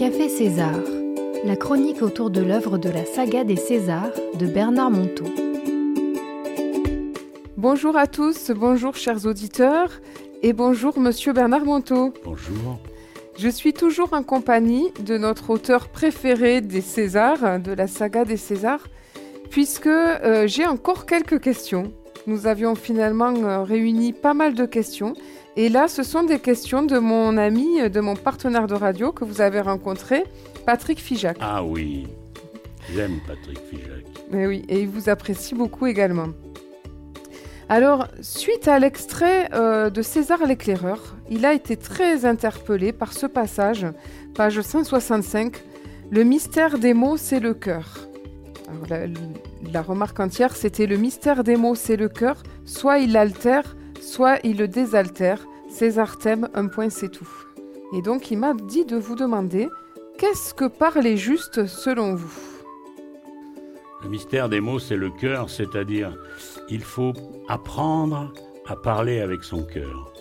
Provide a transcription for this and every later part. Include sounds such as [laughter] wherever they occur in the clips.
Café César, la chronique autour de l'œuvre de la saga des Césars de Bernard Monteau. Bonjour à tous, bonjour chers auditeurs et bonjour monsieur Bernard Monteau. Bonjour. Je suis toujours en compagnie de notre auteur préféré des Césars, de la saga des Césars, puisque euh, j'ai encore quelques questions. Nous avions finalement euh, réuni pas mal de questions. Et là, ce sont des questions de mon ami, de mon partenaire de radio que vous avez rencontré, Patrick Fijac. Ah oui, j'aime Patrick Fijac. Mais oui, et il vous apprécie beaucoup également. Alors, suite à l'extrait euh, de César l'éclaireur, il a été très interpellé par ce passage, page 165, Le mystère des mots, c'est le cœur. La, remarque entière, c'était le mystère des mots, c'est le cœur, soit il l'altère, soit il le désaltère. César t'aime, un point c'est tout. Et donc il m'a dit de vous demander, qu'est-ce que parler juste selon vous? Le mystère des mots, c'est le cœur, c'est-à-dire il faut apprendre à parler avec son cœur.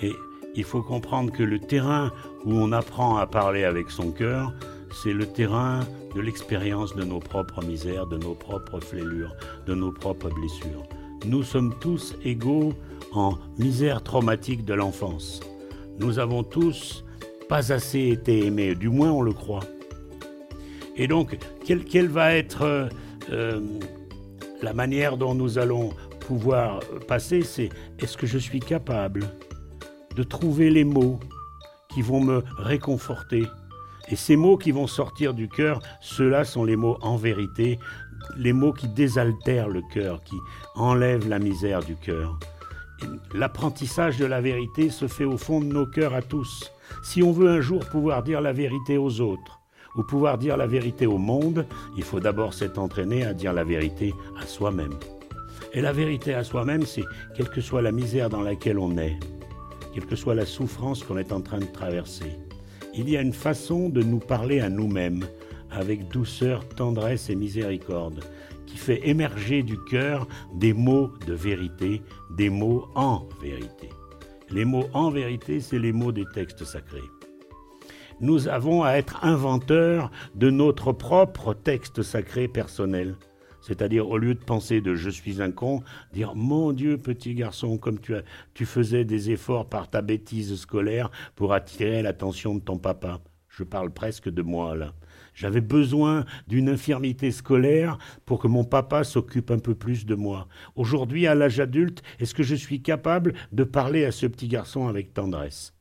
Et il faut comprendre que le terrain où on apprend à parler avec son cœur, c'est le terrain de l'expérience de nos propres misères, de nos propres flêlures, de nos propres blessures. Nous sommes tous égaux en misère traumatique de l'enfance. Nous avons tous pas assez été aimés, du moins on le croit. Et donc, quelle, va être euh, la manière dont nous allons pouvoir passer C'est est-ce que je suis capable de trouver les mots qui vont me réconforter et ces mots qui vont sortir du cœur, ceux-là sont les mots en vérité, les mots qui désaltèrent le cœur, qui enlèvent la misère du cœur. L'apprentissage de la vérité se fait au fond de nos cœurs à tous. Si on veut un jour pouvoir dire la vérité aux autres, ou pouvoir dire la vérité au monde, il faut d'abord s'être entraîné à dire la vérité à soi-même. Et la vérité à soi-même, c'est quelle que soit la misère dans laquelle on est, quelle que soit la souffrance qu'on est en train de traverser. Il y a une façon de nous parler à nous-mêmes, avec douceur, tendresse et miséricorde, qui fait émerger du cœur des mots de vérité, des mots en vérité. Les mots en vérité, c'est les mots des textes sacrés. Nous avons à être inventeurs de notre propre texte sacré personnel. C'est-à-dire, au lieu de penser de je suis un con, dire mon Dieu, petit garçon, comme tu, tu faisais des efforts par ta bêtise scolaire pour attirer l'attention de ton papa. Je parle presque de moi, là. J'avais besoin d'une infirmité scolaire pour que mon papa s'occupe un peu plus de moi. Aujourd'hui, à l'âge adulte, est-ce que je suis capable de parler à ce petit garçon avec tendresse?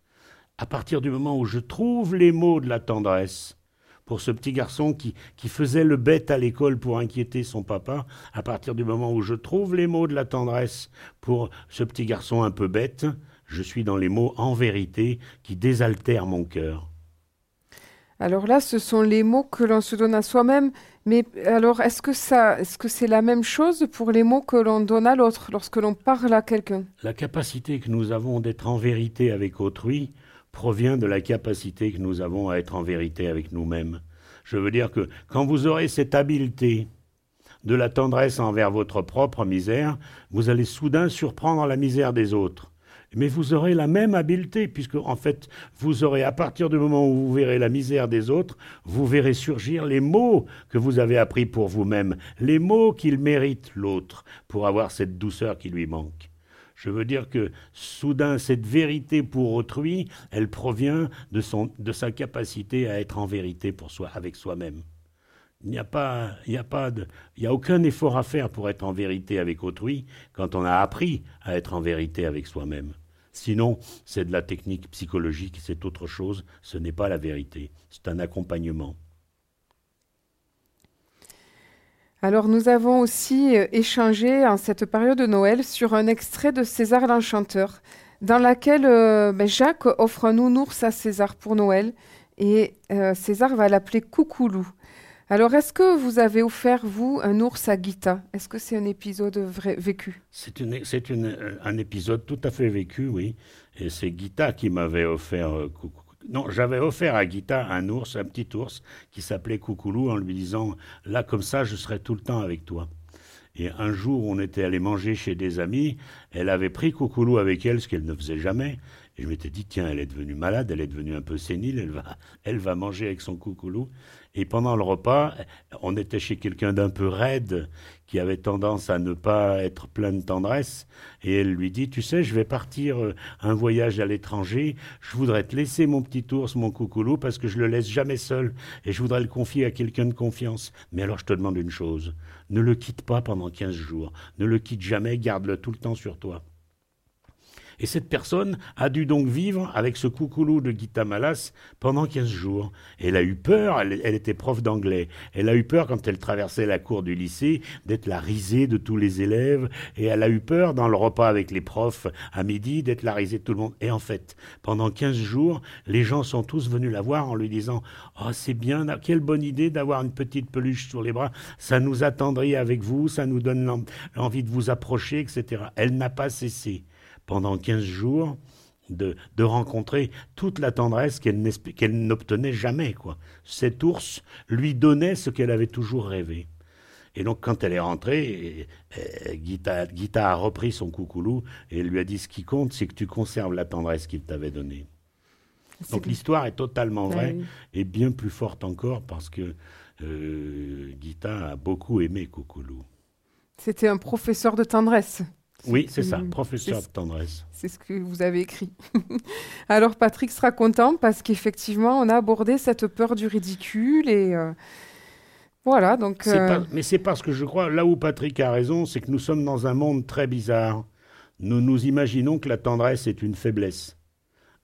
À partir du moment où je trouve les mots de la tendresse, pour ce petit garçon qui, qui faisait le bête à l'école pour inquiéter son papa, à partir du moment où je trouve les mots de la tendresse pour ce petit garçon un peu bête, je suis dans les mots en vérité qui désaltèrent mon cœur. Alors là, ce sont les mots que l'on se donne à soi-même. Mais alors, est-ce que ça, est-ce que c'est la même chose pour les mots que l'on donne à l'autre lorsque l'on parle à quelqu'un? La capacité que nous avons d'être en vérité avec autrui provient de la capacité que nous avons à être en vérité avec nous-mêmes. Je veux dire que quand vous aurez cette habileté de la tendresse envers votre propre misère, vous allez soudain surprendre la misère des autres mais vous aurez la même habileté, puisque en fait, vous aurez, à partir du moment où vous verrez la misère des autres, vous verrez surgir les mots que vous avez appris pour vous-même, les mots qu'il mérite l'autre, pour avoir cette douceur qui lui manque. Je veux dire que soudain, cette vérité pour autrui, elle provient de, son, de sa capacité à être en vérité pour soi, avec soi-même. Il n'y a pas, il n'y a pas de, il n'y a aucun effort à faire pour être en vérité avec autrui quand on a appris à être en vérité avec soi-même. Sinon, c'est de la technique psychologique, c'est autre chose, ce n'est pas la vérité, c'est un accompagnement. Alors nous avons aussi euh, échangé en cette période de Noël sur un extrait de César l'Enchanteur, dans laquelle euh, ben, Jacques offre un nounours à César pour Noël, et euh, César va l'appeler Coucoulou. Alors, est-ce que vous avez offert, vous, un ours à Gita? Est-ce que c'est un épisode vrai, vécu? C'est euh, un épisode tout à fait vécu, oui. Et c'est Gita qui m'avait offert. Euh, non, j'avais offert à Gita un ours, un petit ours, qui s'appelait Coucoulou, en lui disant Là, comme ça, je serai tout le temps avec toi. Et un jour, on était allé manger chez des amis. Elle avait pris Coucoulou avec elle, ce qu'elle ne faisait jamais. Et je m'étais dit, tiens, elle est devenue malade, elle est devenue un peu sénile, elle va, [laughs] elle va manger avec son coucoulou. Et pendant le repas, on était chez quelqu'un d'un peu raide, qui avait tendance à ne pas être plein de tendresse. Et elle lui dit, tu sais, je vais partir euh, un voyage à l'étranger, je voudrais te laisser mon petit ours, mon coucoulou, parce que je le laisse jamais seul, et je voudrais le confier à quelqu'un de confiance. Mais alors je te demande une chose, ne le quitte pas pendant 15 jours, ne le quitte jamais, garde-le tout le temps sur toi. Et cette personne a dû donc vivre avec ce coucoulou de Gita Malas pendant 15 jours. elle a eu peur, elle, était prof d'anglais, elle a eu peur quand elle traversait la cour du lycée d'être la risée de tous les élèves, et elle a eu peur dans le repas avec les profs à midi d'être la risée de tout le monde. Et en fait, pendant 15 jours, les gens sont tous venus la voir en lui disant « Oh, c'est bien, quelle bonne idée d'avoir une petite peluche sur les bras, ça nous attendrit avec vous, ça nous donne l'envie de vous approcher, etc. » Elle n'a pas cessé pendant 15 jours de, rencontrer toute la tendresse qu'elle n'obtenait jamais. Quoi. Cet ours lui donnait ce qu'elle avait toujours rêvé. Et donc, quand elle est rentrée, Gita, Gita, a repris son coucoulou et lui a dit Ce qui compte, c'est que tu conserves la tendresse qu'il t'avait donnée. Donc, l'histoire est totalement vraie et bien plus forte encore parce que euh, Gita a beaucoup aimé Coucoulou. C'était un professeur de tendresse. Oui, c'est ça, professeur de tendresse. C'est ce que vous avez écrit. [laughs] Alors Patrick sera content parce qu'effectivement, on a abordé cette peur du ridicule et euh, voilà. Donc. Euh, mais c'est parce que je crois là où Patrick a raison, c'est que nous sommes dans un monde très bizarre. Nous nous imaginons que la tendresse est une faiblesse.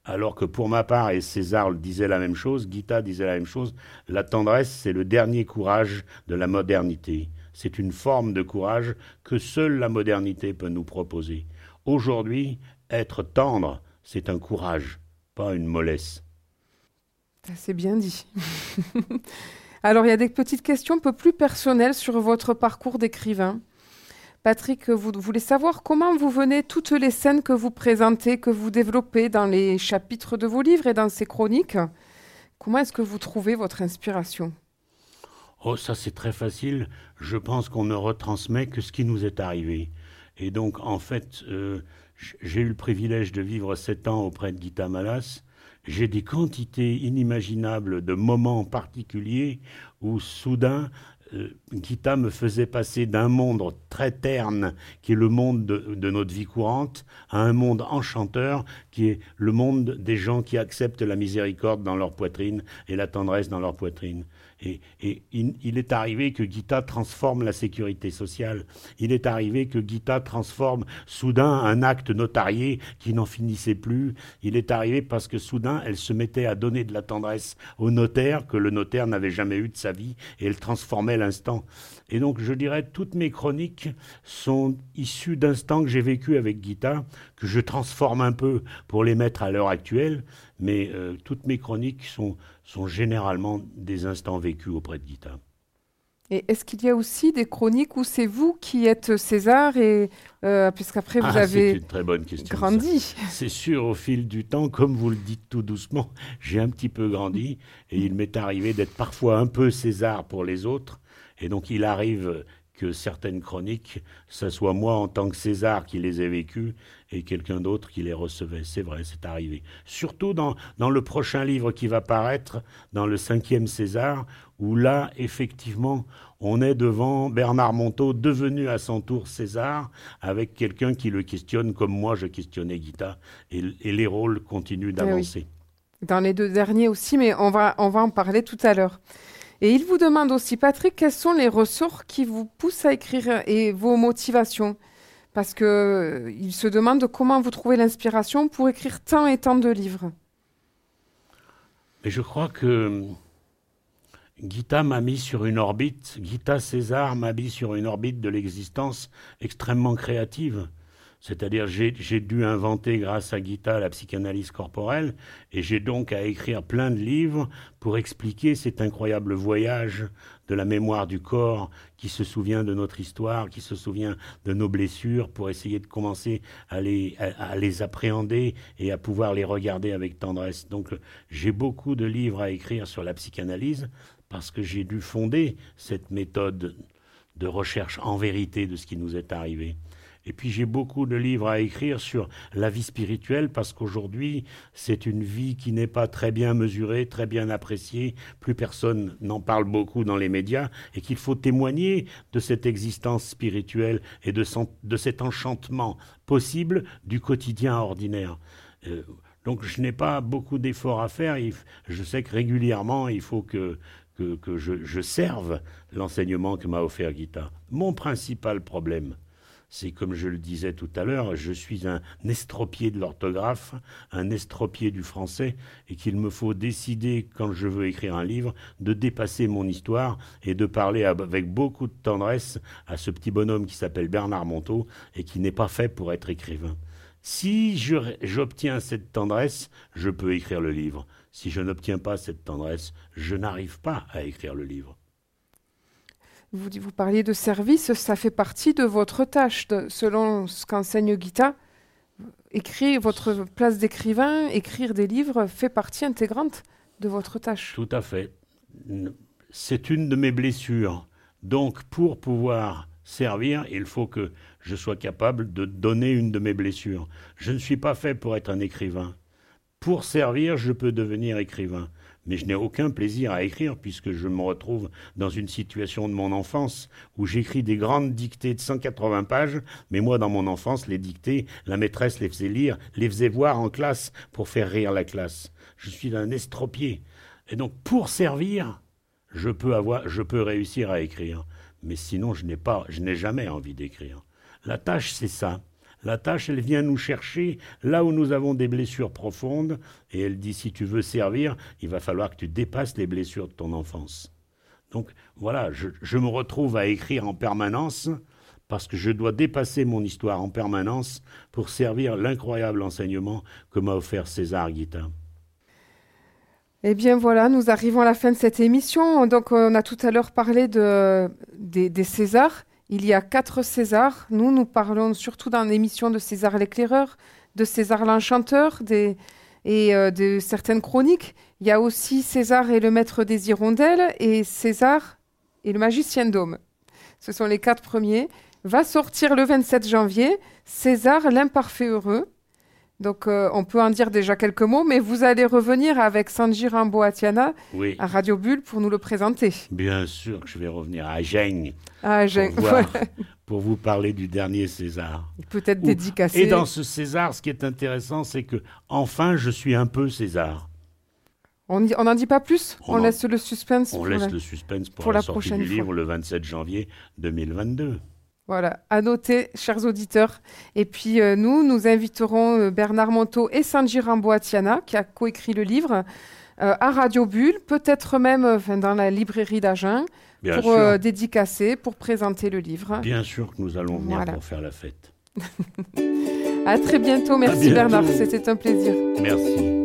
Alors que pour ma part, et César disait la même chose, Gita disait la même chose, la tendresse, c'est le dernier courage de la modernité. C'est une forme de courage que seule la modernité peut nous proposer. Aujourd'hui, être tendre, c'est un courage, pas une mollesse. C'est bien dit. [laughs] Alors, il y a des petites questions un peu plus personnelles sur votre parcours d'écrivain. Patrick, vous voulez savoir comment vous venez toutes les scènes que vous présentez, que vous développez dans les chapitres de vos livres et dans ces chroniques? Comment est-ce que vous trouvez votre inspiration? Oh, ça c'est très facile. Je pense qu'on ne retransmet que ce qui nous est arrivé. Et donc, en fait, euh, j'ai eu le privilège de vivre sept ans auprès de Gita Malas. J'ai des quantités inimaginables de moments particuliers où soudain euh, me faisait passer d'un monde très terne, qui est le monde de, notre vie courante, à un monde enchanteur, qui est le monde des gens qui acceptent la miséricorde dans leur poitrine et la tendresse dans leur poitrine. Et, il, est arrivé que Gita transforme la sécurité sociale. Il est arrivé que Gita transforme soudain un acte notarié qui n'en finissait plus. Il est arrivé parce que soudain elle se mettait à donner de la tendresse au notaire que le notaire n'avait jamais eu de sa vie et elle transformait l'instant. Et donc je dirais toutes mes chroniques sont issues d'instants que j'ai vécu avec Gita, que je transforme un peu pour les mettre à l'heure actuelle, mais euh, toutes mes chroniques sont sont généralement des instants vécus auprès de Gita. Et est-ce qu'il y a aussi des chroniques où c'est vous qui êtes César et euh, puisqu'après vous ah, avez une très bonne question, grandi C'est sûr, au fil du temps, comme vous le dites tout doucement, [laughs] j'ai un petit peu grandi et il m'est arrivé d'être parfois un peu César pour les autres. Et donc il arrive que certaines chroniques, ce soit moi en tant que César qui les ai vécues et quelqu'un d'autre qui les recevait. C'est vrai, c'est arrivé. Surtout dans, dans le prochain livre qui va paraître, dans le cinquième César, où là, effectivement, on est devant Bernard Monteau, devenu à son tour César, avec quelqu'un qui le questionne comme moi je questionnais Guita, et, les rôles continuent eh d'avancer. Dans les deux derniers aussi, mais on va, on va en parler tout à l'heure. Et il vous demande aussi, Patrick, quels sont les ressorts qui vous poussent à écrire et vos motivations? Parce qu'il euh, se demande comment vous trouvez l'inspiration pour écrire tant et tant de livres. Mais je crois que Gita m'a mis sur une orbite, Gita César m'a mis sur une orbite de l'existence extrêmement créative. C'est-à-dire, j'ai dû inventer, grâce à Gita, la psychanalyse corporelle, et j'ai donc à écrire plein de livres pour expliquer cet incroyable voyage de la mémoire du corps qui se souvient de notre histoire, qui se souvient de nos blessures, pour essayer de commencer à les, à les appréhender et à pouvoir les regarder avec tendresse. Donc, j'ai beaucoup de livres à écrire sur la psychanalyse parce que j'ai dû fonder cette méthode de recherche en vérité de ce qui nous est arrivé. Et puis j'ai beaucoup de livres à écrire sur la vie spirituelle parce qu'aujourd'hui c'est une vie qui n'est pas très bien mesurée, très bien appréciée. Plus personne n'en parle beaucoup dans les médias et qu'il faut témoigner de cette existence spirituelle et de, cet enchantement possible du quotidien ordinaire. Euh, donc je n'ai pas beaucoup d'efforts à faire. Je sais que régulièrement il faut que que, je, serve l'enseignement que m'a offert Gita. Mon principal problème, c'est comme je le disais tout à l'heure, je suis un estropié de l'orthographe, un estropié du français, et qu'il me faut décider, quand je veux écrire un livre, de dépasser mon histoire et de parler avec beaucoup de tendresse à ce petit bonhomme qui s'appelle Bernard Monteau et qui n'est pas fait pour être écrivain. Si j'obtiens cette tendresse, je peux écrire le livre. Si je n'obtiens pas cette tendresse, je n'arrive pas à écrire le livre. Vous, parliez de service, ça fait partie de votre tâche, selon ce qu'enseigne Gita. Écrire votre place d'écrivain, écrire des livres fait partie intégrante de votre tâche. Tout à fait. C'est une de mes blessures. Donc, pour pouvoir servir, il faut que je sois capable de donner une de mes blessures. Je ne suis pas fait pour être un écrivain. Pour servir, je peux devenir écrivain. Mais je n'ai aucun plaisir à écrire puisque je me retrouve dans une situation de mon enfance où j'écris des grandes dictées de 180 pages, mais moi dans mon enfance, les dictées, la maîtresse les faisait lire, les faisait voir en classe pour faire rire la classe. Je suis un estropié. Et donc pour servir, je peux avoir, je peux réussir à écrire. Mais sinon, je n'ai pas, je n'ai jamais envie d'écrire. La tâche, c'est ça. La tâche, elle vient nous chercher là où nous avons des blessures profondes, et elle dit, si tu veux servir, il va falloir que tu dépasses les blessures de ton enfance. Donc voilà, je, me retrouve à écrire en permanence parce que je dois dépasser mon histoire en permanence pour servir l'incroyable enseignement que m'a offert César Guitin. Eh bien voilà, nous arrivons à la fin de cette émission. Donc on a tout à l'heure parlé de, des, des Césars. Il y a quatre Césars. Nous, nous parlons surtout dans l'émission de César l'éclaireur, de César l'enchanteur et euh, de certaines chroniques. Il y a aussi César et le maître des hirondelles et César et le magicien d'homme. Ce sont les quatre premiers. Va sortir le 27 janvier César l'imparfait heureux. Donc, euh, on peut en dire déjà quelques mots, mais vous allez revenir avec Sanji Rambo Atiana à Radio Bulle pour nous le présenter. Bien sûr que je vais revenir à Gênes. À [laughs] Pour, vous parler du dernier César. Peut-être dédicacé. Et dans ce César, ce qui est intéressant, c'est que enfin, je suis un peu César. On n'en dit pas plus? On, laisse le suspense. On laisse le suspense pour, la, sortie du livre le 27 janvier 2022. Voilà, à noter, chers auditeurs. Et puis euh, nous, nous inviterons euh, Bernard Monteau et Sanji Ramboatiana, qui a coécrit le livre, euh, à Radio Bulle, peut-être même dans la librairie d'Agen, pour dédicacer, pour présenter le livre. Bien sûr que nous allons venir pour faire la fête. [laughs] à très bientôt. Merci Bernard, c'était un plaisir. Merci.